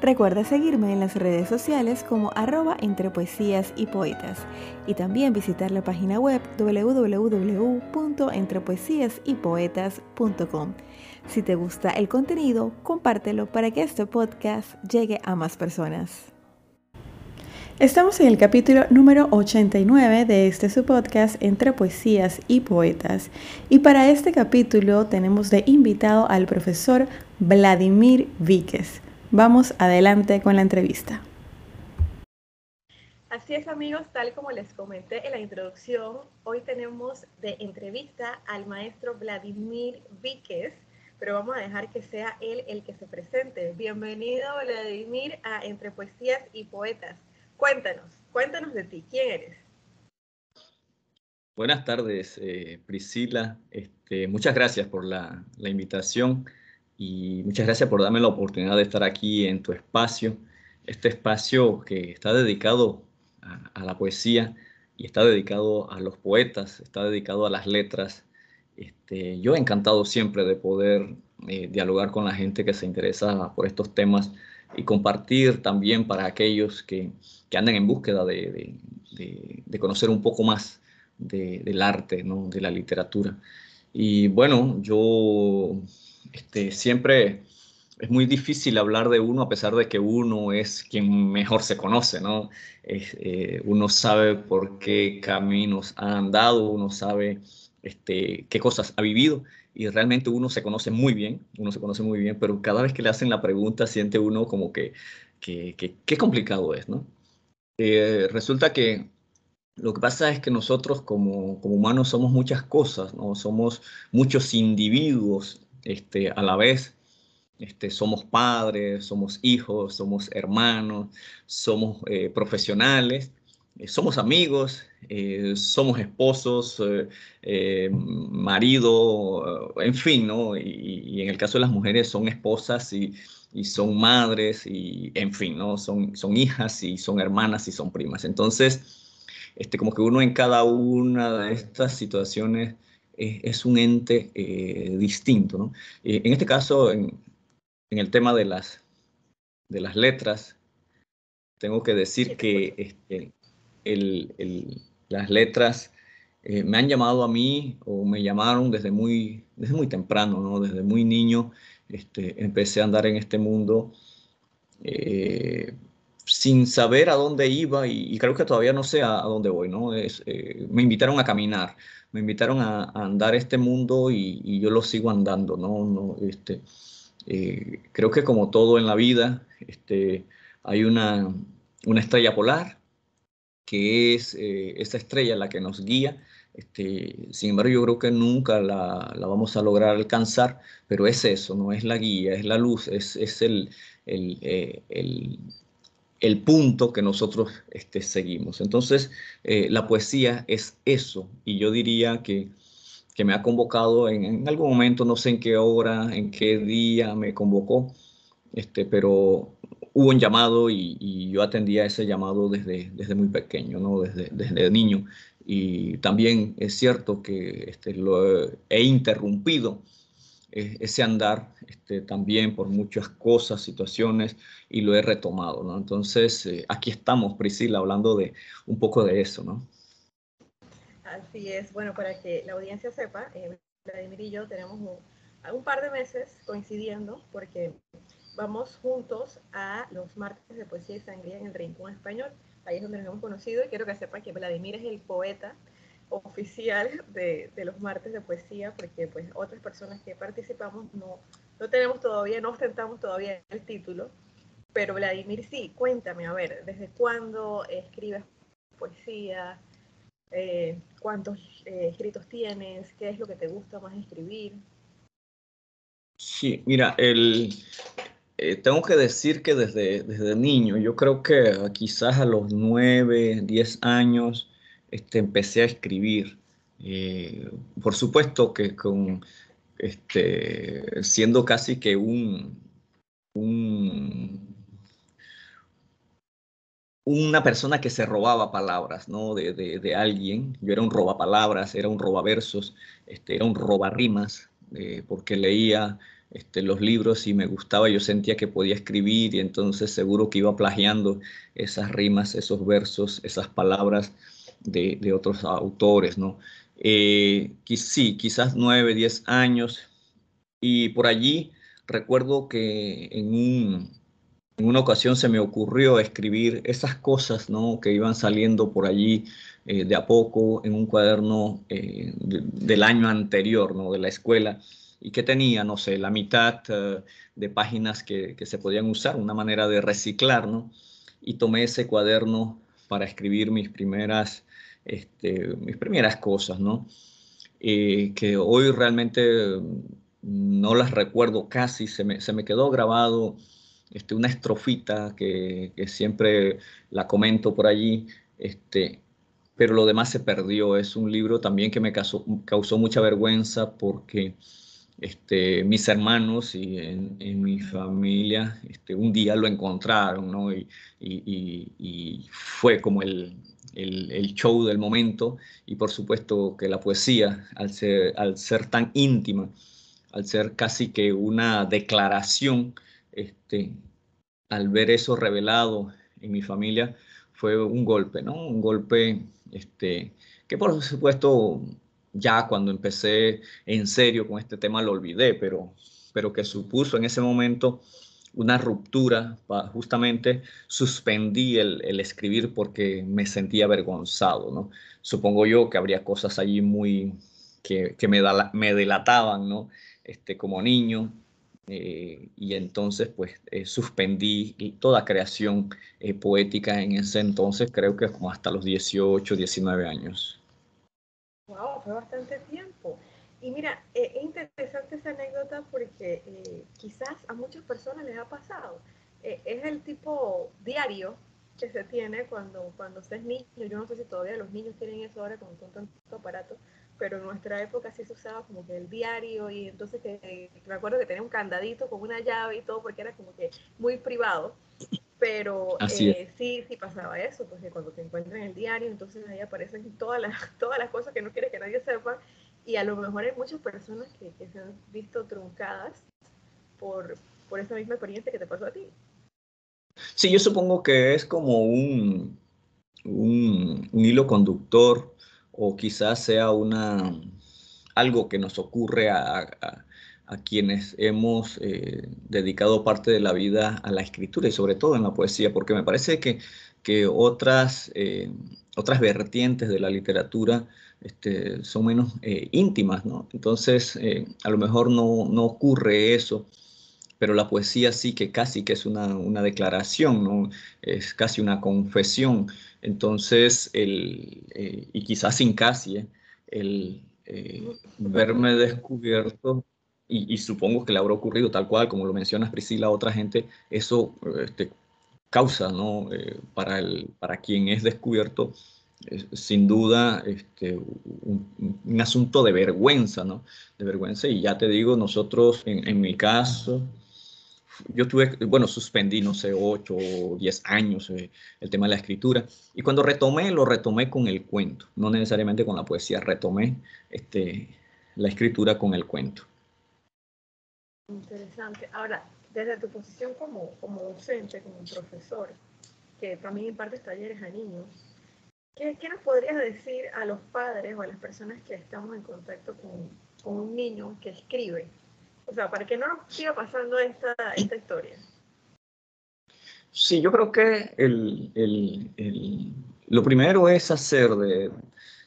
Recuerda seguirme en las redes sociales como arroba entre poesías y poetas y también visitar la página web www.entrepoesiasypoetas.com. Si te gusta el contenido, compártelo para que este podcast llegue a más personas. Estamos en el capítulo número 89 de este su podcast Entre Poesías y Poetas. Y para este capítulo tenemos de invitado al profesor Vladimir Víquez. Vamos adelante con la entrevista. Así es amigos, tal como les comenté en la introducción, hoy tenemos de entrevista al maestro Vladimir Víquez, pero vamos a dejar que sea él el que se presente. Bienvenido Vladimir a Entre Poesías y Poetas. Cuéntanos, cuéntanos de ti, ¿quién eres? Buenas tardes, eh, Priscila. Este, muchas gracias por la, la invitación y muchas gracias por darme la oportunidad de estar aquí en tu espacio, este espacio que está dedicado a, la poesía y está dedicado a los poetas, está dedicado a las letras. Este, yo he encantado siempre de poder eh, dialogar con la gente que se interesa por estos temas y compartir también para aquellos que, que andan en búsqueda de, de, de, conocer un poco más del arte, ¿no? de la literatura. Y bueno, yo este, siempre es muy difícil hablar de uno a pesar de que uno es quien mejor se conoce, ¿no? Eh, uno sabe por qué caminos ha andado, uno sabe este, qué cosas ha vivido y realmente uno se conoce muy bien, uno se conoce muy bien, pero cada vez que le hacen la pregunta siente uno como que, qué complicado es, ¿no? Eh, resulta que lo que pasa es que nosotros como, como humanos somos muchas cosas, ¿no? Somos muchos individuos este, a la vez este, somos padres, somos hijos, somos hermanos, somos eh, profesionales, eh, somos amigos, eh, somos esposos, marido, en fin, ¿no? Y, en el caso de las mujeres son esposas y, son madres y, en fin, ¿no? Son, son hijas y son hermanas y son primas. Entonces, este, como que uno en cada una de estas situaciones es, un ente eh, distinto. ¿no? Eh, en este caso, en, el tema de las, de las letras, tengo que decir que este, las letras eh, me han llamado a mí o me llamaron desde muy, desde muy temprano, ¿no? desde muy niño. Este, empecé a andar en este mundo sin saber a dónde iba y, creo que todavía no sé a, dónde voy. ¿no? Es, me invitaron a caminar me invitaron a, andar este mundo y, yo lo sigo andando, ¿no? no este, eh, creo que como todo en la vida, este, hay una, una estrella polar que es eh, esa estrella la que nos guía. Este, sin embargo, yo creo que nunca la, la, vamos a lograr alcanzar, pero es eso, no es la guía, es la luz, es, es el, el, eh, el el punto que nosotros este, seguimos. Entonces, eh, la poesía es eso, y yo diría que, que me ha convocado en, algún momento, no sé en qué hora, en qué día me convocó, este, pero hubo un llamado y, yo atendía ese llamado desde, desde muy pequeño, ¿no? desde, desde niño. Y también es cierto que este, lo he interrumpido e-, ese andar este, también por muchas cosas, situaciones, y lo he retomado, ¿no? Entonces, eh, aquí estamos, Priscila, hablando de un poco de eso, ¿no? Así es, bueno, para que la audiencia sepa, eh, Vladimir y yo tenemos un, par de meses coincidiendo porque vamos juntos a los martes de poesía y sangría en el Rincón Español, ahí es donde nos hemos conocido y quiero que sepan que Vladimir es el poeta oficial de, de, los martes de poesía, porque pues otras personas que participamos no, no tenemos todavía, no ostentamos todavía el título, pero Vladimir sí, cuéntame, a ver, ¿desde cuándo escribes poesía? Eh, ¿Cuántos eh, escritos tienes? ¿Qué es lo que te gusta más escribir? Sí, mira, el, eh, tengo que decir que desde, desde niño, yo creo que quizás a los nueve, diez años, este, empecé a escribir. Por supuesto que con, este, siendo casi que un, una persona que se robaba palabras, ¿no? De, de, alguien. Yo era un robapalabras, era un robaversos, este, era un robarrimas, eh, porque leía este, los libros y me gustaba, yo sentía que podía escribir y entonces seguro que iba plagiando esas rimas, esos versos, esas palabras de, de otros autores, ¿no? Eh, sí, quizás nueve, diez años y por allí recuerdo que en un, en una ocasión se me ocurrió escribir esas cosas ¿no? que iban saliendo por allí eh, de a poco en un cuaderno eh, del año anterior, ¿no? de la escuela, y que tenía, no sé, la mitad de páginas que, que, se podían usar, una manera de reciclar, ¿no? y tomé ese cuaderno para escribir mis primeras, este, mis primeras cosas, ¿no? que hoy realmente no las recuerdo casi, se me, quedó grabado este, una estrofita que, siempre la comento por allí, este, pero lo demás se perdió. Es un libro también que me causó, causó mucha vergüenza porque este, mis hermanos y en, mi familia este, un día lo encontraron, ¿no? Y, fue como el, el, show del momento y por supuesto que la poesía, al ser, al ser tan íntima, al ser casi que una declaración, este, al ver eso revelado en mi familia, fue un golpe, ¿no? Un golpe este, que por supuesto ya cuando empecé en serio con este tema lo olvidé, pero, pero que supuso en ese momento una ruptura, justamente suspendí el, escribir porque me sentía avergonzado, ¿no? Supongo yo que habría cosas allí muy que, me, me delataban, ¿no? Este, como niño, eh, y entonces pues eh, suspendí toda creación eh, poética en ese entonces, creo que como hasta los 18, 19 años. Wow, fue bastante. Y mira, es interesante esa anécdota porque quizás a muchas personas les ha pasado. es el tipo diario que se tiene cuando, cuando se es niño. Yo no sé si todavía los niños tienen eso ahora con, con tanto aparato, pero en nuestra época sí se usaba como que el diario y entonces que, me acuerdo que tenía un candadito con una llave y todo porque era como que muy privado. Pero eh, sí, sí pasaba eso, porque cuando te encuentran el diario, entonces ahí aparecen todas las, todas las cosas que no quieres que nadie sepa y a lo mejor hay muchas personas que, se han visto truncadas por, por esa misma experiencia que te pasó a ti. Sí, yo supongo que es como un, un, hilo conductor o quizás sea una, algo que nos ocurre a, quienes hemos eh, dedicado parte de la vida a la escritura y sobre todo en la poesía, porque me parece que, que otras, eh, otras vertientes de la literatura este, son menos eh, íntimas, ¿no? Entonces, a lo mejor no, no, ocurre eso, pero la poesía sí que casi que es una, una declaración, ¿no? Es casi una confesión. Entonces, el, eh, y quizás sin casi, eh, el eh, verme descubierto, y, supongo que le habrá ocurrido tal cual, como lo mencionas Priscila, a otra gente, eso este, causa, ¿no? para, el, para quien es descubierto, sin duda, este, un, asunto de vergüenza, ¿no? De vergüenza, y ya te digo, nosotros, en, en mi caso, yo tuve, bueno, suspendí, no sé, ocho o diez años eh, el tema de la escritura. Y cuando retomé, lo retomé con el cuento, no necesariamente con la poesía, retomé este, la escritura con el cuento. Interesante. Ahora, desde tu posición como, como docente, como profesor, que también impartes talleres a niños, ¿qué, ¿qué, nos podrías decir a los padres o a las personas que estamos en contacto con, con un niño que escribe? O sea, para que no nos siga pasando esta, esta historia. Sí, yo creo que el, el, el, lo primero es hacer de,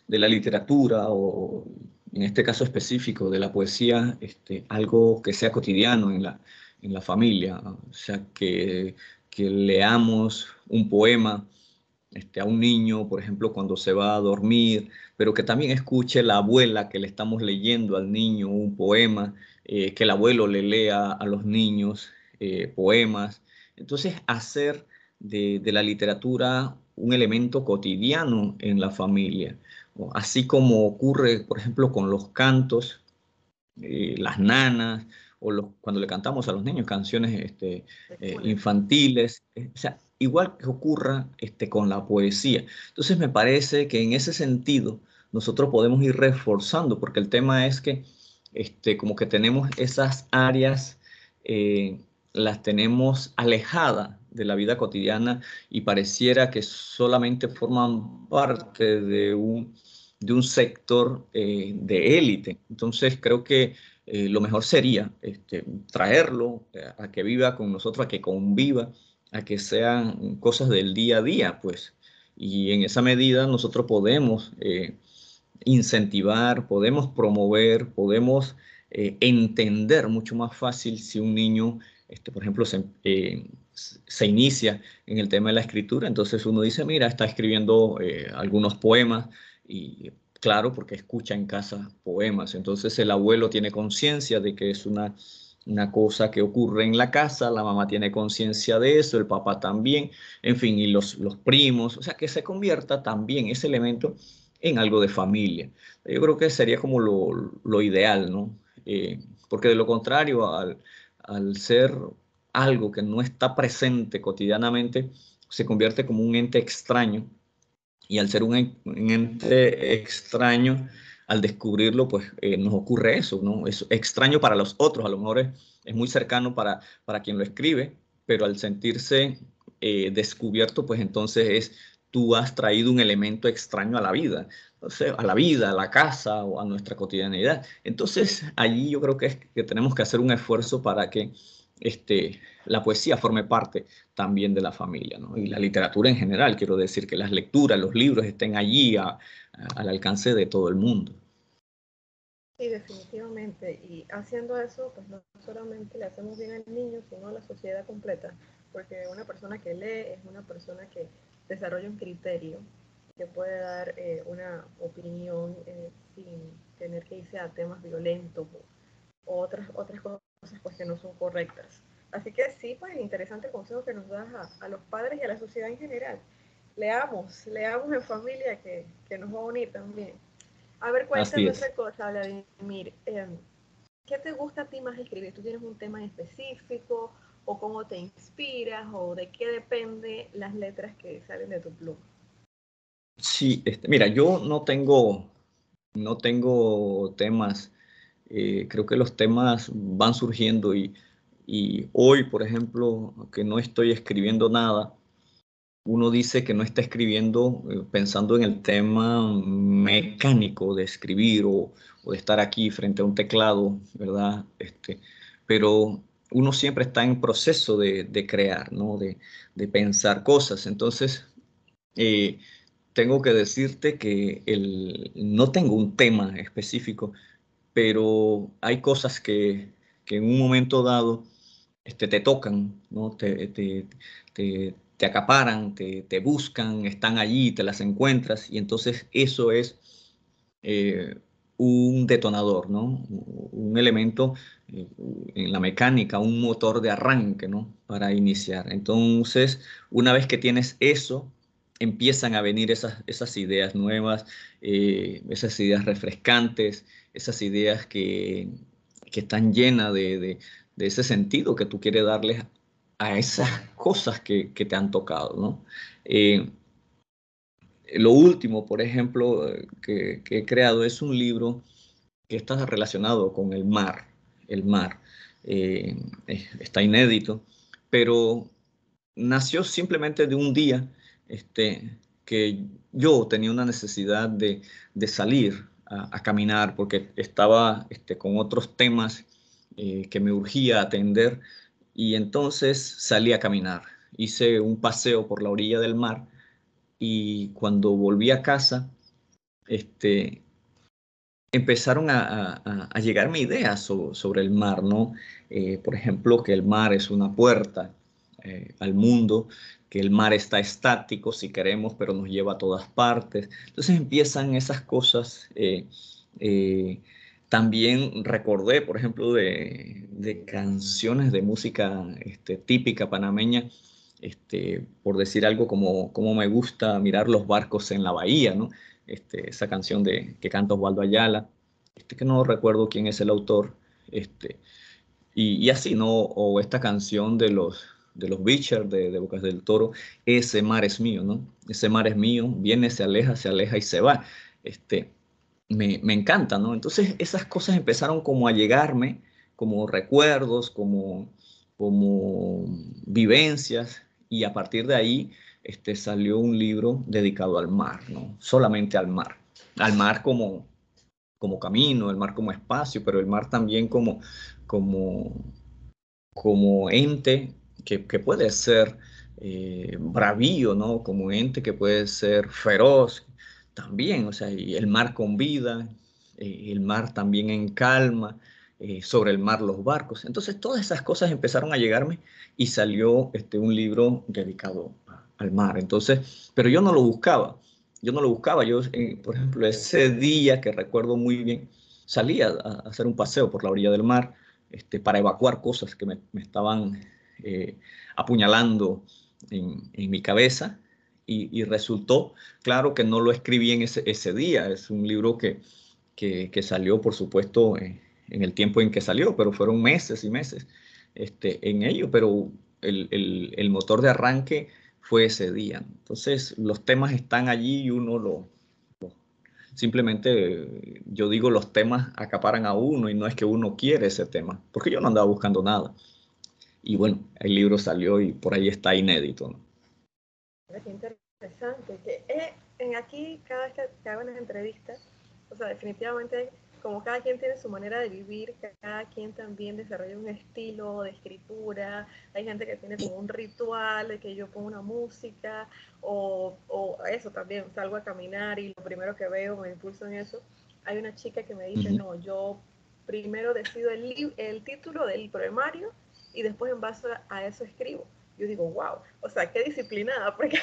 de, la literatura o en este caso específico de la poesía este, algo que sea cotidiano en la, en la familia. O sea, que, que leamos un poema este, a un niño, por ejemplo, cuando se va a dormir, pero que también escuche la abuela que le estamos leyendo al niño un poema eh, que el abuelo le lea a los niños eh, poemas. Entonces, hacer de, la literatura un elemento cotidiano en la familia, así como ocurre, por ejemplo, con los cantos, eh, las nanas, o cuando le cantamos a los niños canciones este, infantiles. O sea, igual que ocurra este, con la poesía. Entonces me parece que en ese sentido nosotros podemos ir reforzando, porque el tema es que este, como que tenemos esas áreas, eh, las tenemos alejadas de la vida cotidiana y pareciera que solamente forman parte de un, de un sector eh, de élite. Entonces creo que eh, lo mejor sería este, traerlo a que viva con nosotros, a que conviva, a que sean cosas del día a día, pues. Y en esa medida nosotros podemos incentivar, podemos promover, podemos eh, entender mucho más fácil si un niño, este, por ejemplo, eh, se, inicia en el tema de la escritura. Entonces uno dice, mira, está escribiendo eh, algunos poemas y claro, porque escucha en casa poemas. Entonces el abuelo tiene conciencia de que es una, una cosa que ocurre en la casa, la mamá tiene conciencia de eso, el papá también, en fin, y los, los primos, o sea, que se convierta también ese elemento en algo de familia. Yo creo que sería como lo, ideal, ¿no? Eh, porque de lo contrario, al, ser algo que no está presente cotidianamente, se convierte como un ente extraño. Y al ser un, ente extraño, al descubrirlo, pues eh, nos ocurre eso, ¿no? Es extraño para los otros, a lo mejor es, muy cercano para, para quien lo escribe, pero al sentirse eh, descubierto, pues entonces es tú has traído un elemento extraño a la vida, a la vida, a la casa o a nuestra cotidianidad. Entonces, allí yo creo que, es que tenemos que hacer un esfuerzo para que este, la poesía forme parte también de la familia, ¿no? y la literatura en general, quiero decir, que las lecturas, los libros estén allí al alcance de todo el mundo. Sí, definitivamente. Y haciendo eso, pues no solamente le hacemos bien al niño, sino a la sociedad completa, porque una persona que lee es una persona que desarrolla un criterio que puede dar eh, una opinión eh, sin tener que irse a temas violentos o, otras, otras cosas pues, que no son correctas. Así que sí, pues interesante consejo que nos das a, los padres y a la sociedad en general. Leamos, leamos en familia que, que nos va a unir también. A ver, cuéntame otra cosa, Vladimir. Eh, ¿Qué te gusta a ti más escribir? ¿Tú tienes un tema específico o cómo te inspiras o de qué depende las letras que salen de tu pluma? Sí, este, mira, yo no tengo, no tengo temas, eh, creo que los temas van surgiendo y, y hoy, por ejemplo, que no estoy escribiendo nada, uno dice que no está escribiendo eh, pensando en el tema mecánico de escribir o, de estar aquí frente a un teclado, ¿verdad? Este, pero uno siempre está en proceso de, crear, ¿no? De, pensar cosas. Entonces, eh, tengo que decirte que el, no tengo un tema específico, pero hay cosas que, en un momento dado este, te tocan, ¿no? te, te, acaparan, te, buscan, están allí, te las encuentras, y entonces eso es eh, un detonador, ¿no? un elemento en la mecánica, un motor de arranque, ¿no? Para iniciar. Entonces, una vez que tienes eso, empiezan a venir esas, ideas nuevas, eh, esas ideas refrescantes, esas ideas que, están llenas de, ese sentido que tú quieres darles a esas cosas que, te han tocado, ¿no? Eh, lo último, por ejemplo, que, que, he creado es un libro que está relacionado con el mar el mar. Eh, está inédito, pero nació simplemente de un día este, que yo tenía una necesidad de, salir a, caminar porque estaba este, con otros temas eh, que me urgía atender y entonces salí a caminar. Hice un paseo por la orilla del mar y cuando volví a casa, este, empezaron a, a, llegarme ideas sobre, el mar, ¿no? Eh, por ejemplo, que el mar es una puerta eh, al mundo, que el mar está estático si queremos, pero nos lleva a todas partes. Entonces empiezan esas cosas. Eh, también recordé, por ejemplo, de, canciones de música este, típica panameña, este, por decir algo como, como me gusta mirar los barcos en la bahía, ¿no? Este, esa canción de, que canta Osvaldo Ayala, este, que no recuerdo quién es el autor, este, y, así, ¿no? O esta canción de los, de los Beecher, de, de, Bocas del Toro, ese mar es mío, ¿no? Ese mar es mío, viene, se aleja, se aleja y se va. Este, me, me encanta, ¿no? Entonces esas cosas empezaron como a llegarme, como recuerdos, como, como vivencias, y a partir de ahí este, salió un libro dedicado al mar, ¿no? Solamente al mar. Al mar como, como camino, el mar como espacio, pero el mar también como, como, como ente que, puede ser eh, bravío, ¿no? Como ente que puede ser feroz también, o sea, y el mar con vida, eh, el mar también en calma, eh, sobre el mar los barcos. Entonces todas esas cosas empezaron a llegarme y salió este, un libro dedicado al mar. Entonces, pero yo no lo buscaba, yo no lo buscaba. Yo, por ejemplo, ese día que recuerdo muy bien, salía a, hacer un paseo por la orilla del mar este, para evacuar cosas que me, me estaban eh, apuñalando en, mi cabeza y, resultó, claro que no lo escribí en ese, ese día, es un libro que, que, salió, por supuesto, en, el tiempo en que salió, pero fueron meses y meses este, en ello, pero el, el, el, motor de arranque fue ese día. Entonces, los temas están allí y uno lo, simplemente, yo digo, los temas acaparan a uno y no es que uno quiere ese tema, porque yo no andaba buscando nada. Y bueno, el libro salió y por ahí está inédito. ¿no? Interesante. Que, eh, en aquí, cada vez que hago una entrevista, o sea, definitivamente, como cada quien tiene su manera de vivir, cada quien también desarrolla un estilo de escritura. Hay gente que tiene como un ritual de que yo pongo una música o, o eso también, salgo a caminar y lo primero que veo me impulso en eso. Hay una chica que me dice, no, yo primero decido el, el título del poemario y después en base a eso escribo. Yo digo, wow, o sea, qué disciplinada, porque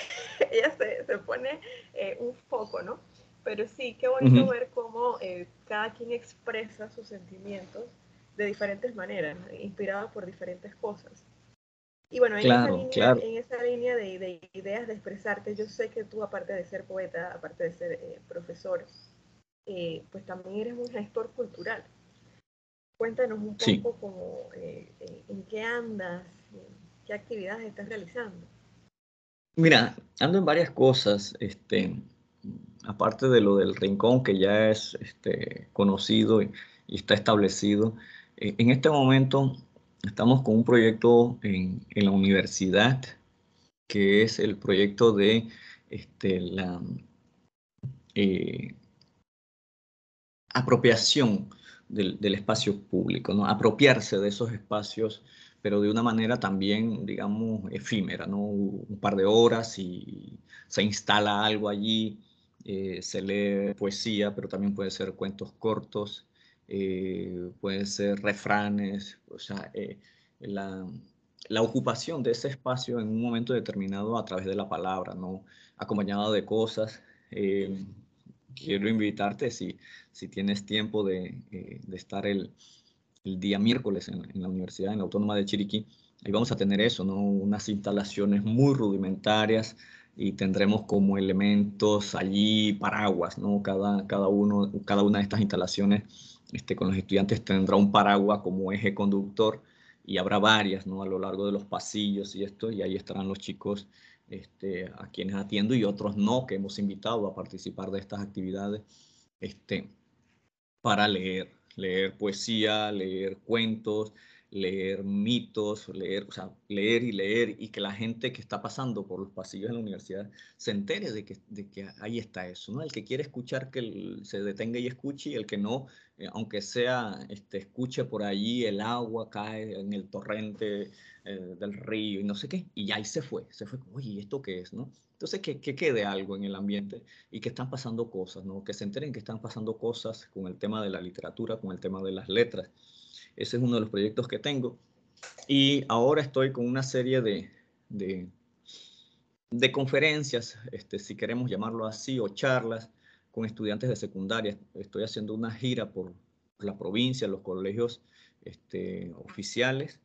ella se, se pone eh, un foco, ¿no? Pero sí, qué bonito ver cómo eh, cada quien expresa sus sentimientos de diferentes maneras, inspirados por diferentes cosas. Y bueno, en, esa, línea, en esa línea de, de, ideas de expresarte, yo sé que tú, aparte de ser poeta, aparte de ser eh, profesor, pues también eres un gestor cultural. Cuéntanos un poco como, eh, eh, en qué andas, qué actividades estás realizando. Mira, ando en varias cosas, este, aparte de lo del rincón que ya es este, conocido y, está establecido. Eh, en este momento estamos con un proyecto en, la universidad, que es el proyecto de este, la apropiación del, espacio público, ¿no? apropiarse de esos espacios, pero de una manera también, digamos, efímera, ¿no? un par de horas y se instala algo allí, eh, se lee poesía, pero también puede ser cuentos cortos, eh, pueden ser refranes, o sea, eh, la, la, ocupación de ese espacio en un momento determinado a través de la palabra, ¿no? acompañado de cosas quiero invitarte, si, si tienes tiempo de, eh, de estar el, el, día miércoles en, la Universidad, en la Autónoma de Chiriquí, ahí vamos a tener eso, ¿no? Unas instalaciones muy rudimentarias y tendremos como elementos allí paraguas, ¿no? Cada, cada, uno, cada una de estas instalaciones este, con los estudiantes tendrá un paraguas como eje conductor y habrá varias, ¿no? A lo largo de los pasillos y esto, y ahí estarán los chicos este, a quienes atiendo y otros no, que hemos invitado a participar de estas actividades este, para leer, leer poesía, leer cuentos, leer mitos, leer, o sea, leer y leer y que la gente que está pasando por los pasillos de la universidad se entere de que, de que ahí está eso, ¿no? El que quiere escuchar que se detenga y escuche y el que no, eh, aunque sea, este, escuche por allí el agua cae en el torrente eh, del río y no sé qué, y ya ahí se fue, se fue, oye, ¿esto qué es, no? Entonces, que, que quede algo en el ambiente y que están pasando cosas, ¿no? Que se enteren que están pasando cosas con el tema de la literatura, con el tema de las letras ese es uno de los proyectos que tengo. Y ahora estoy con una serie de, de, de conferencias, este, si queremos llamarlo así, o charlas con estudiantes de secundaria. Estoy haciendo una gira por la provincia, los colegios este, oficiales,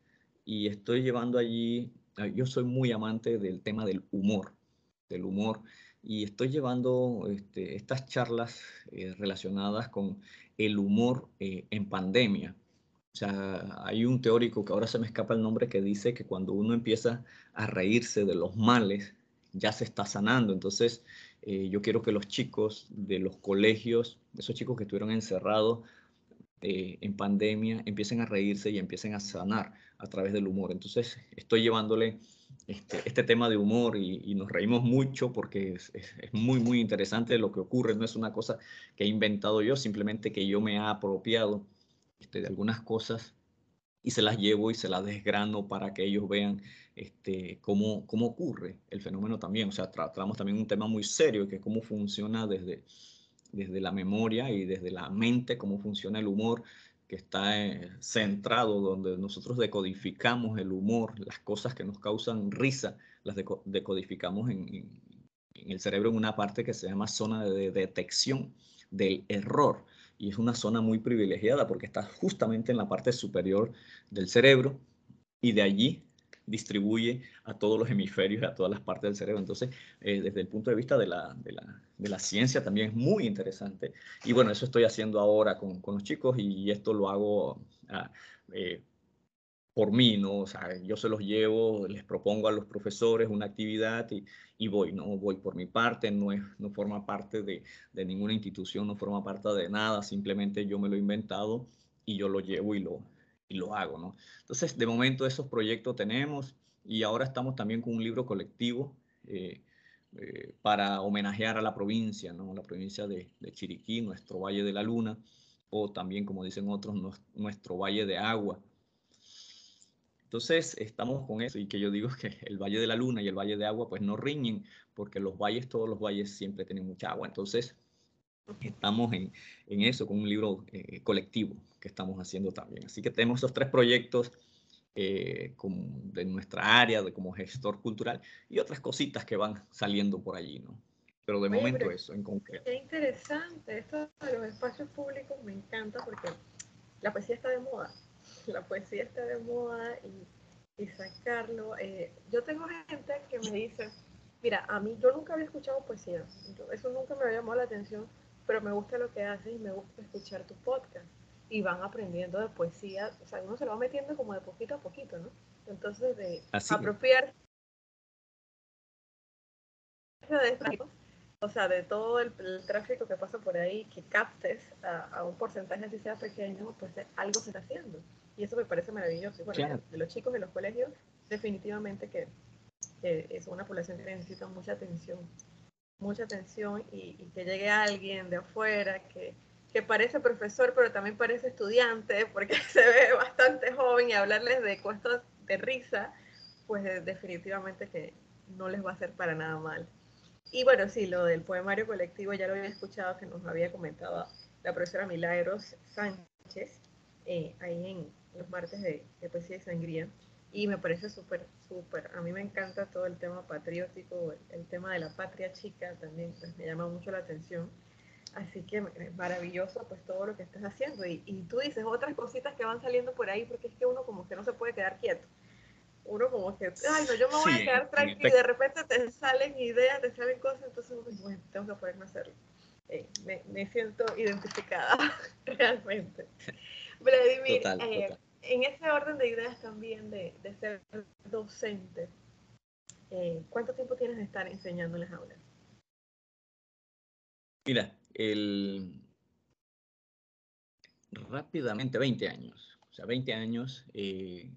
y estoy llevando allí, ah, yo soy muy amante del tema del humor, del humor, y estoy llevando este, estas charlas eh, relacionadas con el humor eh, en pandemia O sea, hay un teórico que ahora se me escapa el nombre que dice que cuando uno empieza a reírse de los males, ya se está sanando. Entonces, eh, yo quiero que los chicos de los colegios, esos chicos que estuvieron encerrados eh, en pandemia, empiecen a reírse y empiecen a sanar a través del humor. Entonces, estoy llevándole este, este tema de humor y, nos reímos mucho porque es, es, muy, muy interesante lo que ocurre. No es una cosa que he inventado yo, simplemente que yo me he apropiado este, de algunas cosas y se las llevo y se las desgrano para que ellos vean este, cómo, cómo ocurre el fenómeno también. O sea, tratamos también un tema muy serio, que es cómo funciona desde, desde la memoria y desde la mente, cómo funciona el humor, que está eh, centrado donde nosotros decodificamos el humor, las cosas que nos causan risa, las decodificamos en, en el cerebro en una parte que se llama zona de detección del error y es una zona muy privilegiada porque está justamente en la parte superior del cerebro y de allí distribuye a todos los hemisferios, a todas las partes del cerebro. Entonces, eh, desde el punto de vista de la, de, la, de la, ciencia también es muy interesante. Y bueno, eso estoy haciendo ahora con, con los chicos y esto lo hago ah, eh, por mí, ¿no? O sea, yo se los llevo, les propongo a los profesores una actividad y, y voy, ¿no? Voy por mi parte, no, es, no forma parte de, de, ninguna institución, no forma parte de nada, simplemente yo me lo he inventado y yo lo llevo y lo, y lo hago, ¿no? Entonces, de momento esos proyectos tenemos y ahora estamos también con un libro colectivo eh, eh, para homenajear a la provincia, ¿no? La provincia de, de Chiriquí, nuestro Valle de la Luna, o también, como dicen otros, nuestro Valle de Agua, entonces, estamos con eso y que yo digo que el Valle de la Luna y el Valle de Agua pues no riñen porque los valles, todos los valles siempre tienen mucha agua. Entonces, estamos en, en eso con un libro eh, colectivo que estamos haciendo también. Así que tenemos esos tres proyectos eh, de nuestra área, de como gestor cultural y otras cositas que van saliendo por allí, ¿no? Pero de momento eso en concreto. Qué interesante, esto de los espacios públicos me encanta porque la poesía está de moda la poesía está de moda y, sacarlo. Eh, yo tengo gente que me dice, mira, a mí yo nunca había escuchado poesía, eso nunca me había llamado la atención, pero me gusta lo que haces y me gusta escuchar tu podcast. Y van aprendiendo de poesía, o sea, uno se lo va metiendo como de poquito a poquito, ¿no? Entonces, de apropiar o sea, de todo el, tráfico que pasa por ahí, que captes a, un porcentaje así sea pequeño, pues algo se está haciendo. Y eso me parece maravilloso. Bueno, de los chicos de los colegios, definitivamente que es una población que necesita mucha atención, mucha atención y, que llegue alguien de afuera que, que, parece profesor, pero también parece estudiante, porque se ve bastante joven y hablarles de cuestas de risa, pues definitivamente que no les va a hacer para nada mal. Y bueno, sí, lo del poemario colectivo ya lo había escuchado, que nos había comentado la profesora Milagros Sánchez, eh, ahí en, los martes de, poesía y sangría y me parece súper, súper, a mí me encanta todo el tema patriótico, el, tema de la patria chica también pues, me llama mucho la atención. Así que es maravilloso pues todo lo que estás haciendo. Y, y, tú dices otras cositas que van saliendo por ahí porque es que uno como que no se puede quedar quieto. Uno como que, ay, no, yo me voy a quedar tranquilo y de repente te salen ideas, te salen cosas, entonces bueno, tengo que ponerme a hacerlo. Eh, me, me, siento identificada realmente. Vladimir, eh, en ese orden de ideas también de, ser docente, eh, ¿cuánto tiempo tienes de estar enseñando en las aulas? Mira, el... rápidamente 20 años. O sea, 20 años. Eh,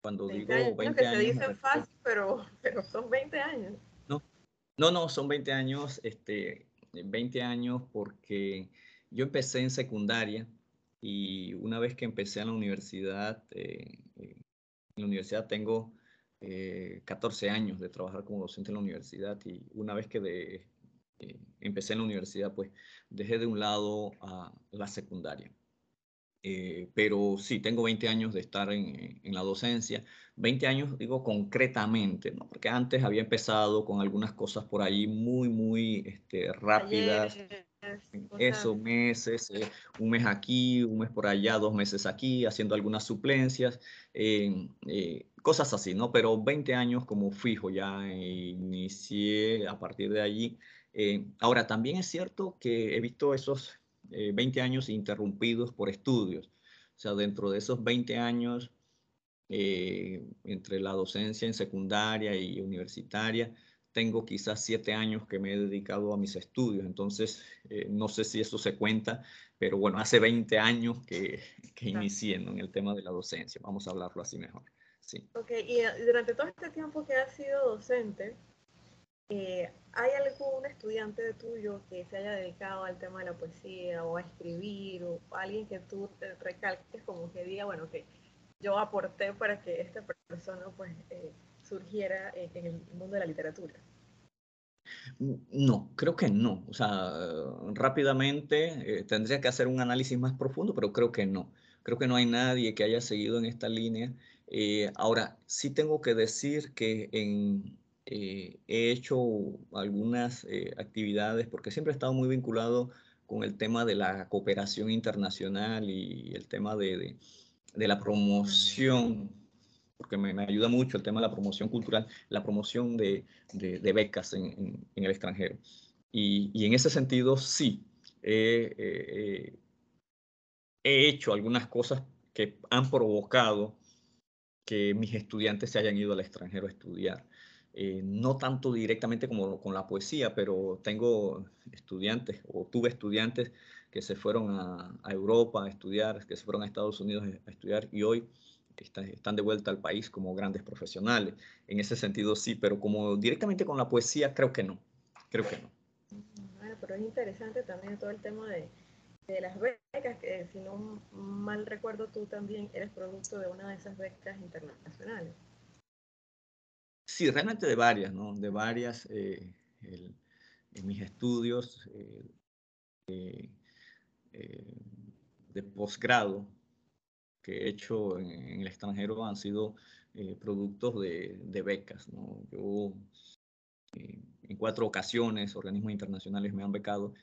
cuando digo 20 años. Que se dicen fácil, pero, pero son 20 años. No, no, no, son 20 años, este, 20 años porque yo empecé en secundaria y una vez que empecé en la universidad, eh, eh, en la universidad tengo 14 eh, años de trabajar como docente en la universidad y una vez que de, empecé en la universidad, pues dejé de un lado a la secundaria. Eh, pero sí, tengo 20 años de estar en, la docencia. 20 años, digo concretamente, ¿no? porque antes había empezado con algunas cosas por ahí muy, muy este, rápidas. Eso, meses, eh, un mes aquí, un mes por allá, dos meses aquí, haciendo algunas suplencias, eh, cosas así, ¿no? Pero 20 años como fijo, ya inicié a partir de allí. ahora, también es cierto que he visto esos 20 eh, años interrumpidos por estudios. O sea, dentro de esos 20 años, eh, entre la docencia en secundaria y universitaria, tengo quizás siete años que me he dedicado a mis estudios, entonces eh, no sé si eso se cuenta, pero bueno, hace 20 años que, que inicié en el tema de la docencia, vamos a hablarlo así mejor. Sí. Ok, y eh, durante todo este tiempo que has sido docente, eh, ¿hay algún estudiante de tuyo que se haya dedicado al tema de la poesía o a escribir o alguien que tú te recalques como que diga, bueno, que yo aporté para que esta persona pues surgiera en el mundo de la literatura? No, creo que no. O sea, rápidamente eh, tendría que hacer un análisis más profundo, pero creo que no. Creo que no hay nadie que haya seguido en esta línea. Eh, ahora, sí tengo que decir que en, eh, he hecho algunas actividades, porque siempre he estado muy vinculado con el tema de la cooperación internacional y el tema de, de la promoción porque me, ayuda mucho el tema de la promoción cultural, la promoción de, de, becas en, el extranjero. Y, y, en ese sentido, sí, he hecho algunas cosas que han provocado que mis estudiantes se hayan ido al extranjero a estudiar. Eh, no tanto directamente como con la poesía, pero tengo estudiantes o tuve estudiantes que se fueron a, a Europa a estudiar, que se fueron a Estados Unidos a estudiar y hoy están de vuelta al país como grandes profesionales. En ese sentido sí, pero como directamente con la poesía, creo que no. Creo que no. Bueno, pero es interesante también todo el tema de, de las becas, que si no mal recuerdo, tú también eres producto de una de esas becas internacionales. Sí, realmente de varias, ¿no? De varias. Eh, en mis estudios eh, eh, de posgrado, que he hecho en, el extranjero han sido eh, productos de, becas. ¿no? Yo eh, en cuatro ocasiones organismos internacionales me han becado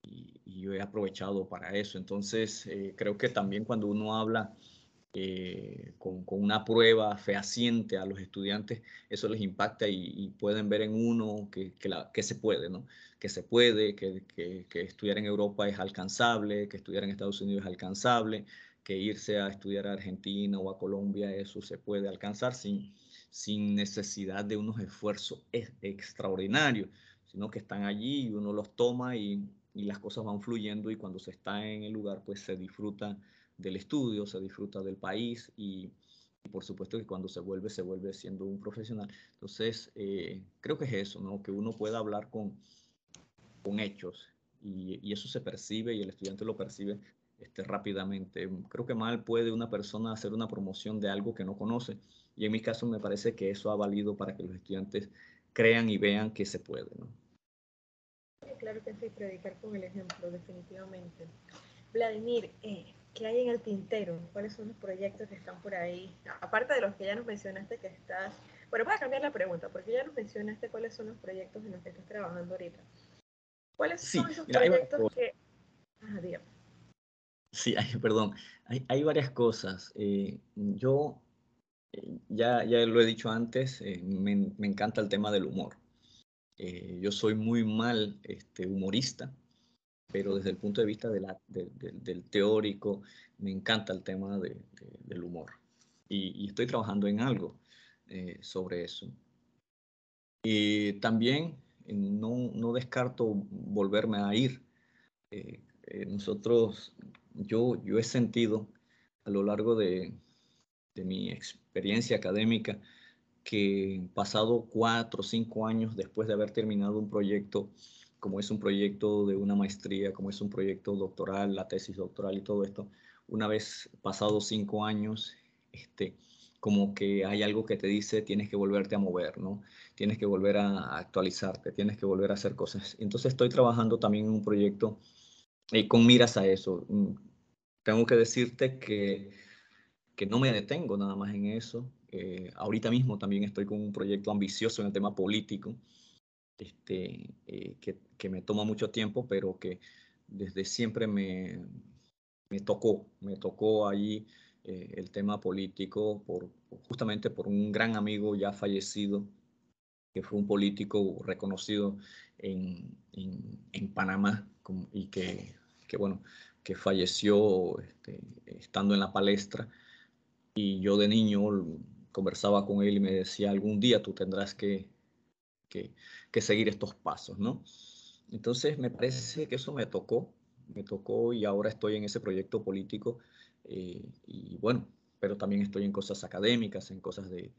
y, yo he aprovechado para eso. Entonces, eh, creo que también cuando uno habla con, con, una prueba fehaciente a los estudiantes, eso les impacta y, pueden ver en uno que, se puede, ¿no? Que se puede, que estudiar en Europa es alcanzable, que estudiar en Estados Unidos es alcanzable, que irse a estudiar a Argentina o a Colombia, eso se puede alcanzar sin, sin necesidad de unos esfuerzos extraordinarios, sino que están allí y uno los toma y, y las cosas van fluyendo y cuando se está en el lugar, pues se disfruta del estudio, se disfruta del país y, por supuesto que cuando se vuelve, se vuelve siendo un profesional. Entonces, eh, creo que es eso, ¿no? Que uno pueda hablar con, con hechos y, y, eso se percibe y el estudiante lo percibe este, rápidamente. Creo que mal puede una persona hacer una promoción de algo que no conoce y en mi caso me parece que eso ha valido para que los estudiantes crean y vean que se puede. ¿no? Claro que sí, predicar con el ejemplo, definitivamente. Vladimir, eh, ¿qué hay en el tintero? ¿Cuáles son los proyectos que están por ahí? Aparte de los que ya nos mencionaste que estás... Bueno, voy a cambiar la pregunta, porque ya nos mencionaste cuáles son los proyectos en los que estás trabajando ahorita. ¿Cuáles son esos proyectos que... Ajá, dígame. Sí, perdón, hay, hay varias cosas. Eh, yo eh, ya, ya lo he dicho antes, eh, me, me, encanta el tema del humor. yo soy muy mal este, humorista, pero desde el punto de vista de del teórico, me encanta el tema del humor. Y, estoy trabajando en algo sobre eso. Y también no, no descarto volverme a ir. nosotros yo, yo he sentido a lo largo de, mi experiencia académica que pasado cuatro o cinco años después de haber terminado un proyecto, como es un proyecto de una maestría, como es un proyecto doctoral, la tesis doctoral y todo esto, una vez pasados cinco años, este, como que hay algo que te dice tienes que volverte a mover, ¿no? Tienes que volver a actualizarte, tienes que volver a hacer cosas. Entonces estoy trabajando también en un proyecto y con miras a eso. Mm, tengo que decirte que, que no me detengo nada más en eso. Eh, ahorita mismo también estoy con un proyecto ambicioso en el tema político, este, eh, que, me toma mucho tiempo, pero que desde siempre me, tocó, me tocó allí eh, el tema político por, justamente por un gran amigo ya fallecido, que fue un político reconocido en, Panamá y que, que, bueno, que falleció este, estando en la palestra. Y yo de niño conversaba con él y me decía, algún día tú tendrás que, que, seguir estos pasos, ¿no? Entonces me parece que eso me tocó, me tocó y ahora estoy en ese proyecto político eh, y bueno, pero también estoy en cosas académicas, en cosas de,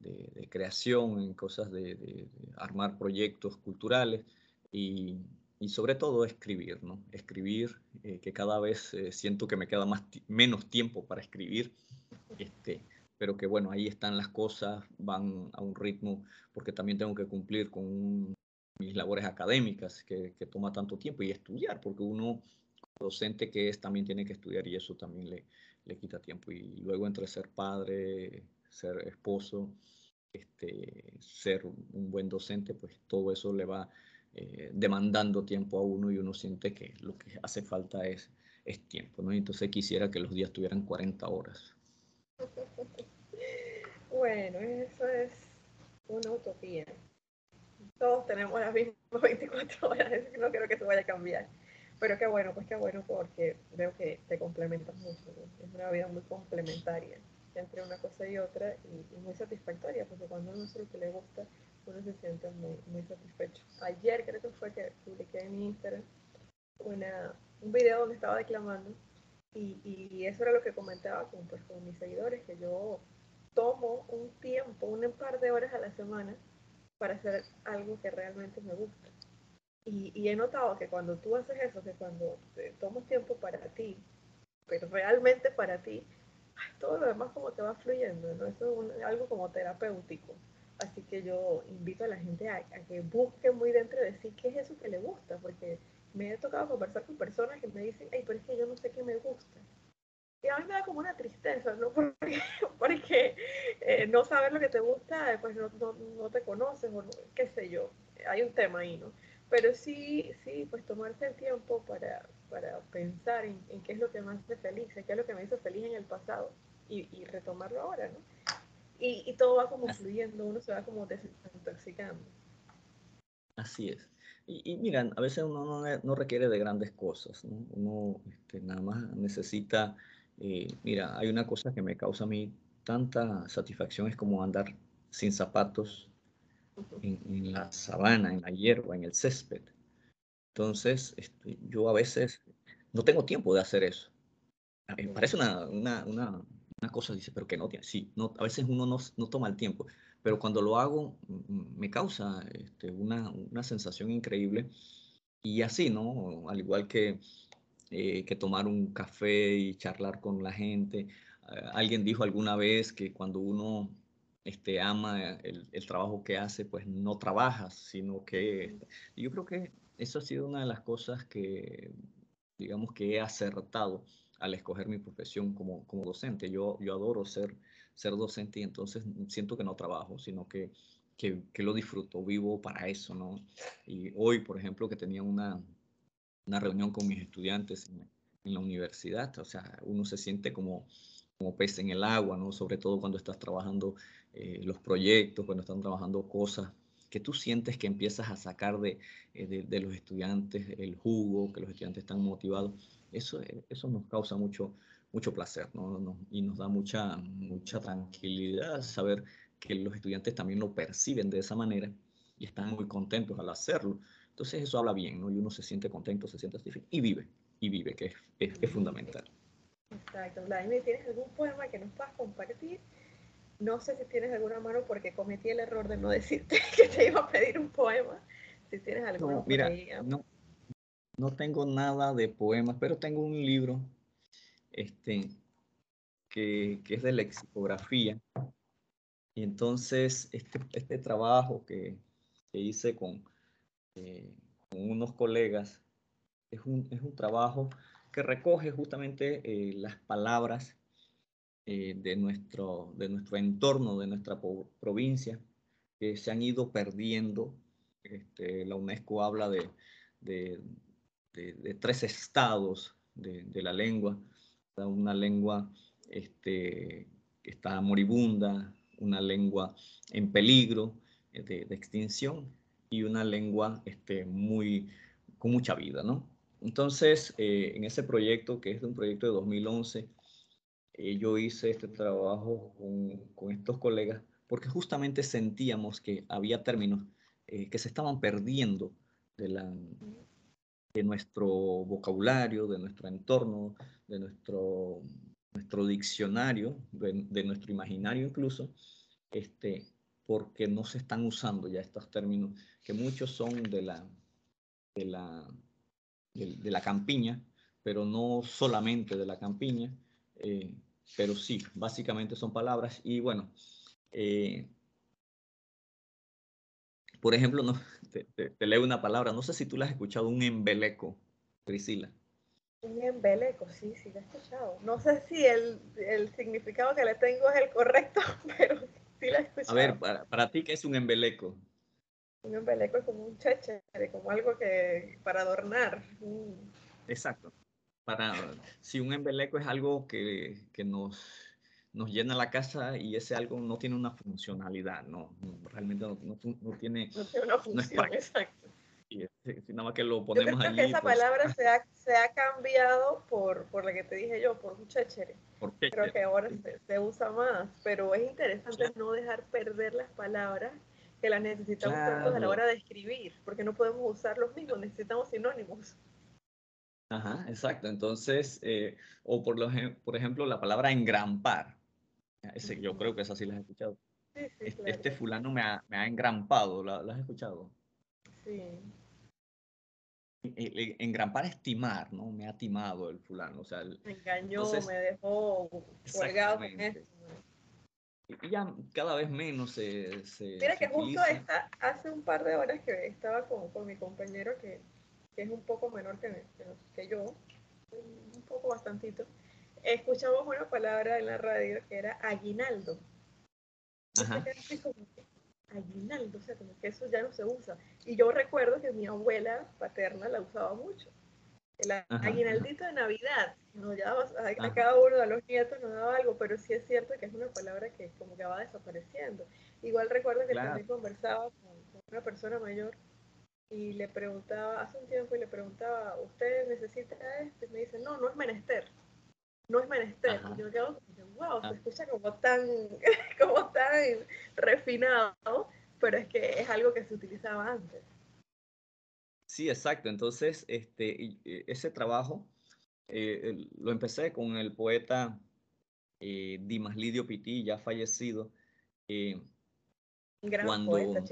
de, creación, en cosas de, armar proyectos culturales y, y, sobre todo escribir, ¿no? Escribir, eh, que cada vez eh, siento que me queda más menos tiempo para escribir, este, pero que bueno, ahí están las cosas, van a un ritmo, porque también tengo que cumplir con mis labores académicas, que, que, toma tanto tiempo, y estudiar, porque uno, docente que es, también tiene que estudiar y eso también le, le quita tiempo. Y luego entre ser padre, ser esposo, este, ser un buen docente, pues todo eso le va eh, demandando tiempo a uno y uno siente que lo que hace falta es, es tiempo, ¿no? Entonces quisiera que los días tuvieran 40 horas. Bueno, eso es una utopía. Todos tenemos las mismas 24 horas, no creo que eso vaya a cambiar. Pero qué bueno, pues qué bueno porque veo que te complementas mucho. Es una vida muy complementaria entre una cosa y otra y, muy satisfactoria, porque cuando uno hace lo que le gusta, uno se siente muy, muy satisfecho. Ayer creo que fue que publiqué en mi Instagram una, un video donde estaba declamando y, y, eso era lo que comentaba con, pues, con mis seguidores, que yo tomo un tiempo, un par de horas a la semana para hacer algo que realmente me gusta. Y, y, he notado que cuando tú haces eso, que cuando tomas tiempo para ti, pero realmente para ti, todo lo demás como te va fluyendo, ¿no? Eso es algo como terapéutico. Así que yo invito a la gente a, que busque muy dentro de sí qué es eso que le gusta, porque me he tocado conversar con personas que me dicen, ay, pero es que yo no sé qué me gusta. Y a mí me da como una tristeza, ¿no? Porque, eh, no saber lo que te gusta, pues no, no, no te conoces, o qué sé yo. Hay un tema ahí, ¿no? Pero sí, sí, pues tomarse el tiempo para, para pensar en, qué es lo que me hace feliz, qué es lo que me hizo feliz en el pasado y, retomarlo ahora, ¿no? Y, y, todo va como fluyendo, uno se va como desintoxicando. Así es. Y, y mira, a veces uno no, no, requiere de grandes cosas, ¿no? Uno este, nada más necesita, eh, mira, hay una cosa que me causa a mí tanta satisfacción, es como andar sin zapatos en, en la sabana, en la hierba, en el césped. Entonces, este, yo a veces no tengo tiempo de hacer eso. Me parece una, una, una, una, cosa, dice, pero que no tiene. Sí, no, a veces uno no, no, toma el tiempo, pero cuando lo hago mm, me causa este, una, una sensación increíble. Y así, ¿no? Al igual que, eh, que tomar un café y charlar con la gente. Uh, alguien dijo alguna vez que cuando uno este, ama el, el, trabajo que hace, pues no trabajas, sino que yo creo que eso ha sido una de las cosas que, digamos, que he acertado al escoger mi profesión como, como docente. Yo, yo adoro ser, ser docente y entonces siento que no trabajo, sino que, que, que lo disfruto, vivo para eso, ¿no? Y hoy, por ejemplo, que tenía una, una reunión con mis estudiantes en, la universidad, o sea, uno se siente como, como pez en el agua, ¿no? Sobre todo cuando estás trabajando eh, los proyectos, cuando están trabajando cosas que tú sientes que empiezas a sacar de, eh, de, los estudiantes el jugo, que los estudiantes están motivados, eso, eh, eso nos causa mucho, mucho placer ¿no? no y nos da mucha, mucha tranquilidad saber que los estudiantes también lo perciben de esa manera y están muy contentos al hacerlo. Entonces eso habla bien, ¿no? Y uno se siente contento, se siente satisfecho y vive, y vive, que es, es, es fundamental. Exacto. Vladimir, ¿tienes algún poema que nos puedas compartir? No sé si tienes alguna mano porque cometí el error de no decirte que te iba a pedir un poema. Si tienes alguno. No, mira, no, no tengo nada de poemas, pero tengo un libro este, que, que es de lexicografía. Y entonces este, este trabajo que, que hice con, eh, con, unos colegas es un, es un, trabajo que recoge justamente eh, las palabras eh, de, nuestro, de nuestro entorno, de nuestra provincia, que se han ido perdiendo. Este, la UNESCO habla de, de, de tres estados de, la lengua, una lengua este, que está moribunda, una lengua en peligro de, extinción y una lengua este, muy, con mucha vida, ¿no? entonces, eh, en ese proyecto, que es un proyecto de 2011, eh, yo hice este trabajo con, con, estos colegas porque justamente sentíamos que había términos que se estaban perdiendo de, la, de nuestro vocabulario, de nuestro entorno, de nuestro, nuestro diccionario, de, de nuestro imaginario incluso, este, porque no se están usando ya estos términos, que muchos son de la, de la, de, la campiña, pero no solamente de la campiña, eh, pero sí, básicamente son palabras. Y bueno, eh, por ejemplo, no, te, leo una palabra, no sé si tú la has escuchado, un embeleco, Priscila. Un embeleco, sí, sí, la he escuchado. No sé si el, el significado que le tengo es el correcto, pero a ver, para, para ti, ¿qué es un embeleco? Un embeleco es como un chéchere, como algo que para adornar. Exacto. Para, si un embeleco es algo que, que, nos, nos llena la casa y ese algo no tiene una funcionalidad, no, realmente no, no, tiene, no tiene una función, exacto. Y nada más que lo ponemos yo creo que esa pues, palabra se ha, se ha cambiado por, por la que te dije yo, por un chéchere. Creo que ahora se, se, usa más, pero es interesante no dejar perder las palabras que las necesitamos a la hora de escribir, porque no podemos usar los mismos, necesitamos sinónimos. Ajá, exacto. Entonces, eh, o por, lo, por ejemplo, la palabra engrampar. Ese, yo creo que esa sí la has escuchado. Sí, sí, este, este, fulano me ha, me ha engrampado, ¿la, ¿la has escuchado? Sí en gran parte estimar, ¿no? Me ha timado el fulano, o sea... me engañó, me dejó colgado con esto. Y ya cada vez menos se... se Mira que justo esta, hace un par de horas que estaba con, con mi compañero que, que, es un poco menor que, que, yo, un poco bastantito, escuchamos una palabra en la radio que era aguinaldo. Ajá aguinaldo, o sea, como que eso ya no se usa. Y yo recuerdo que mi abuela paterna la usaba mucho. El aguinaldito de Navidad, nos daba, a, cada uno de los nietos nos daba algo, pero sí es cierto que es una palabra que como que va desapareciendo. Igual recuerdo que también conversaba con, una persona mayor y le preguntaba, hace un tiempo, y le preguntaba, ¿usted necesita esto? Y me dice, no, no es menester no es menester. Y yo quedo, wow, se ah. escucha como tan, como tan refinado, pero es que es algo que se utilizaba antes. Sí, exacto. Entonces, este, ese trabajo eh, lo empecé con el poeta eh, Dimas Lidio Pití, ya fallecido. Eh, gran cuando, poeta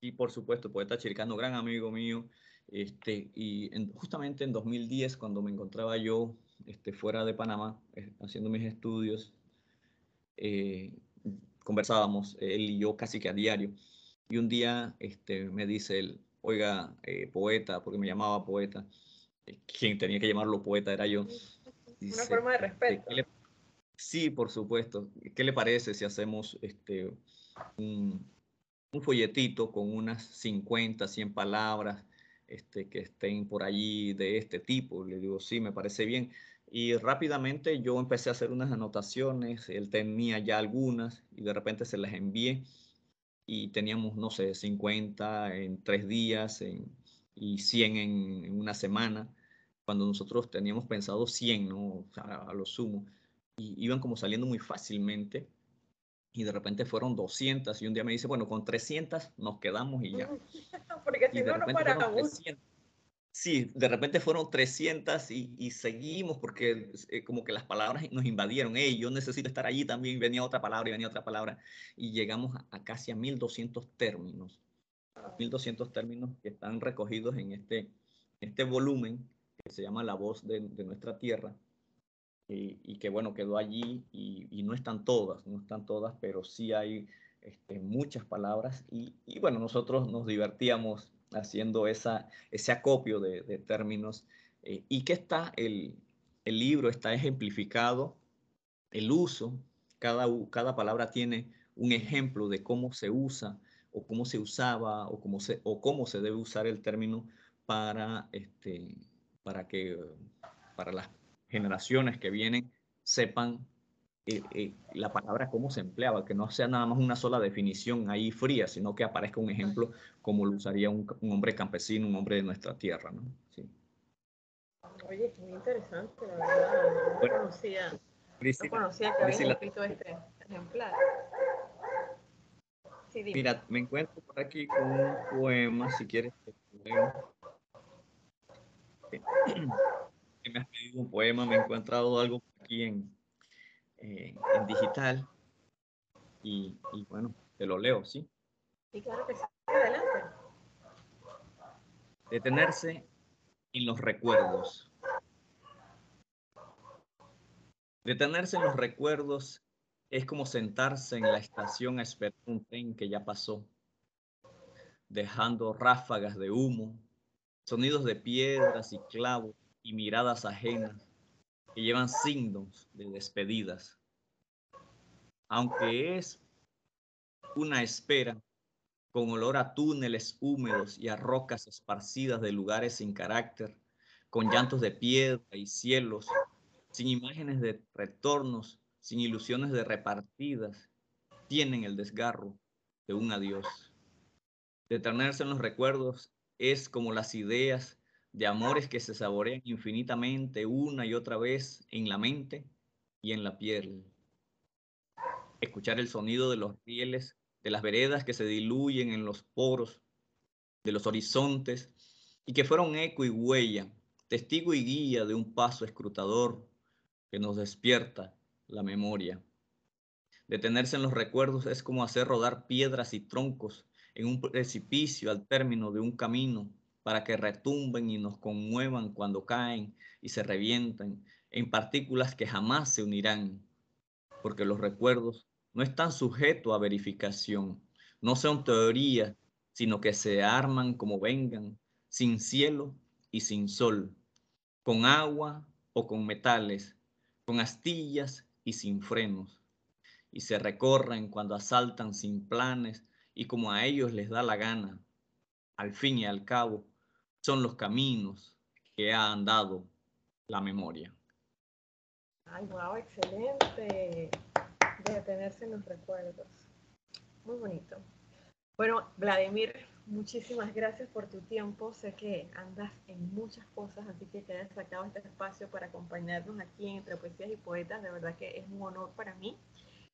Y por supuesto, poeta chiricano, gran amigo mío. Este, y justamente en 2010, cuando me encontraba yo este, fuera de Panamá, eh, haciendo mis estudios, eh, conversábamos, él y yo casi que a diario. Y un día este, me dice él, oiga, eh, poeta, porque me llamaba poeta, quien tenía que llamarlo poeta era yo. Una forma de respeto. sí, por supuesto. ¿Qué le parece si hacemos este, un, un folletito con unas 50, 100 palabras? Este, que estén por allí de este tipo. Le digo, sí, me parece bien. Y rápidamente yo empecé a hacer unas anotaciones, él tenía ya algunas y de repente se las envié y teníamos, no sé, 50 en tres días y 100 en, una semana, cuando nosotros teníamos pensado 100, ¿no? a lo sumo, y iban como saliendo muy fácilmente y de repente fueron 200 y un día me dice, bueno, con 300 nos quedamos y ya. Porque si no, no paramos. Sí, de repente fueron 300 y, y seguimos porque eh, como que las palabras nos invadieron. Hey, yo necesito estar allí también. Venía otra palabra y venía otra palabra. Y llegamos a, casi a 1200 términos. 1200 términos que están recogidos en este, este volumen que se llama La voz de, de nuestra tierra. Y, que bueno, quedó allí y, y, no están todas, no están todas, pero sí hay este, muchas palabras. Y, y bueno, nosotros nos divertíamos haciendo esa, ese acopio de, términos eh, y que está el, el, libro, está ejemplificado, el uso, cada, cada palabra tiene un ejemplo de cómo se usa o cómo se usaba o cómo se, o cómo se debe usar el término para, este, para que para las generaciones que vienen sepan eh, eh, la palabra cómo se empleaba, que no sea nada más una sola definición ahí fría, sino que aparezca un ejemplo como lo usaría un, hombre campesino, un hombre de nuestra tierra. ¿no? Sí. Oye, muy interesante, la verdad. No, conocía, no conocía que había escrito este ejemplar. Mira, me encuentro por aquí con un poema, si quieres te leo. Que me has pedido un poema, me he encontrado algo aquí en, eh, en digital y, y, bueno, te lo leo, ¿sí? Sí, claro que sí. Adelante. Detenerse en los recuerdos. Detenerse en los recuerdos es como sentarse en la estación a esperar un tren que ya pasó, dejando ráfagas de humo, sonidos de piedras y clavos y miradas ajenas que llevan signos de despedidas. Aunque es una espera con olor a túneles húmedos y a rocas esparcidas de lugares sin carácter, con llantos de piedra y cielos, sin imágenes de retornos sin ilusiones de repartidas, tienen el desgarro de un adiós. Detenerse en los recuerdos es como las ideas de amores que se saborean infinitamente una y otra vez en la mente y en la piel. Escuchar el sonido de los rieles, de las veredas que se diluyen en los poros, de los horizontes, y que fueron eco y huella, testigo y guía de un paso escrutador que nos despierta la memoria. Detenerse en los recuerdos es como hacer rodar piedras y troncos en un precipicio al término de un camino para que retumben y nos conmuevan cuando caen y se revientan en partículas que jamás se unirán, porque los recuerdos no están sujetos a verificación, no son teorías, sino que se arman como vengan, sin cielo y sin sol, con agua o con metales, con astillas y sin frenos, y se recorren cuando asaltan sin planes y como a ellos les da la gana. Al fin y al cabo, son los caminos que ha andado la memoria. Ay, wow, excelente. De detenerse en los recuerdos. Muy bonito. Bueno, Vladimir, muchísimas gracias por tu tiempo. Sé que andas en muchas cosas, así que te hayas sacado este espacio para acompañarnos aquí en Entre Poesías y Poetas. De verdad que es un honor para mí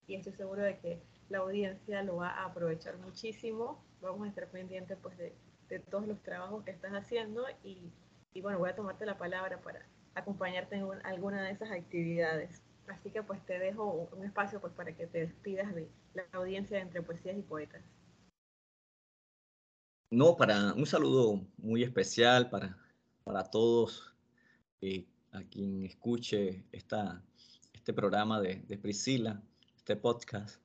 y estoy seguro de que la audiencia lo va a aprovechar muchísimo. Vamos a estar pendientes pues, de, todos los trabajos que estás haciendo y, bueno, voy a tomarte la palabra para acompañarte en alguna de esas actividades. Así que pues te dejo un espacio pues para que te despidas de la audiencia de Entre Poesías y Poetas. No, para un saludo muy especial para, para todos eh, a quien escuche esta, este programa de, Priscila, este podcast,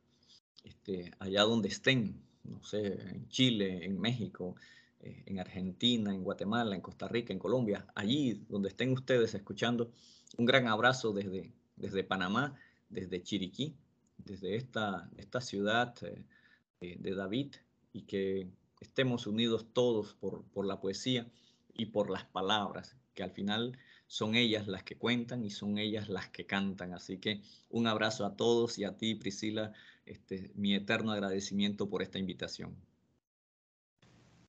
este, allá donde estén, no sé, en Chile, en México, eh, en Argentina, en Guatemala, en Costa Rica, en Colombia, allí donde estén ustedes escuchando, un gran abrazo desde, desde Panamá, desde Chiriquí, desde esta, esta ciudad eh, de David, y que estemos unidos todos por, por la poesía y por las palabras, que al final son ellas las que cuentan y son ellas las que cantan. Así que un abrazo a todos y a ti, Priscila, este, mi eterno agradecimiento por esta invitación.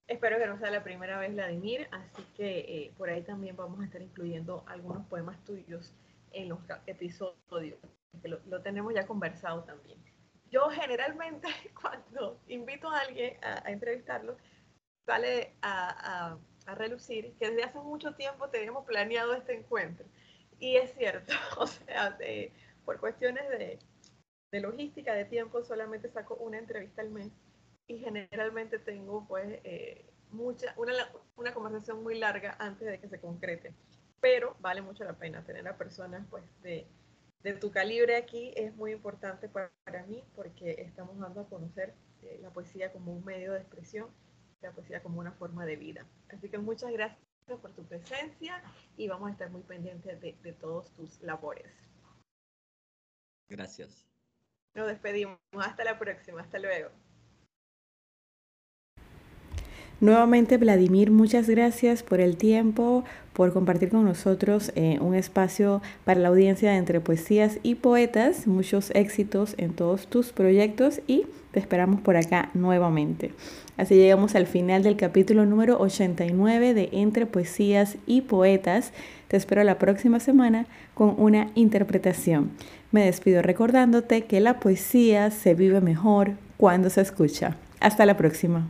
Espero que no sea la primera vez, Vladimir, así que eh, por ahí también vamos a estar incluyendo algunos poemas tuyos en los episodios, que lo tenemos ya conversado también yo generalmente cuando invito a alguien a, entrevistarlo, sale a, relucir que desde hace mucho tiempo teníamos planeado este encuentro. Y es cierto, o sea, por cuestiones de, logística, de tiempo, solamente saco una entrevista al mes y generalmente tengo pues eh, mucha, una, una conversación muy larga antes de que se concrete. Pero vale mucho la pena tener a personas pues de de tu calibre aquí es muy importante para, mí porque estamos dando a conocer eh, la poesía como un medio de expresión, la poesía como una forma de vida. Así que muchas gracias por tu presencia y vamos a estar muy pendientes de, de todos tus labores. Gracias. Nos despedimos. Hasta la próxima. Hasta luego. Nuevamente, Vladimir, muchas gracias por el tiempo, por compartir con nosotros eh, un espacio para la audiencia entre poesías y poetas. Muchos éxitos en todos tus proyectos y te esperamos por acá nuevamente. Así llegamos al final del capítulo número 89 de Entre Poesías y Poetas. Te espero la próxima semana con una interpretación. Me despido recordándote que la poesía se vive mejor cuando se escucha. Hasta la próxima.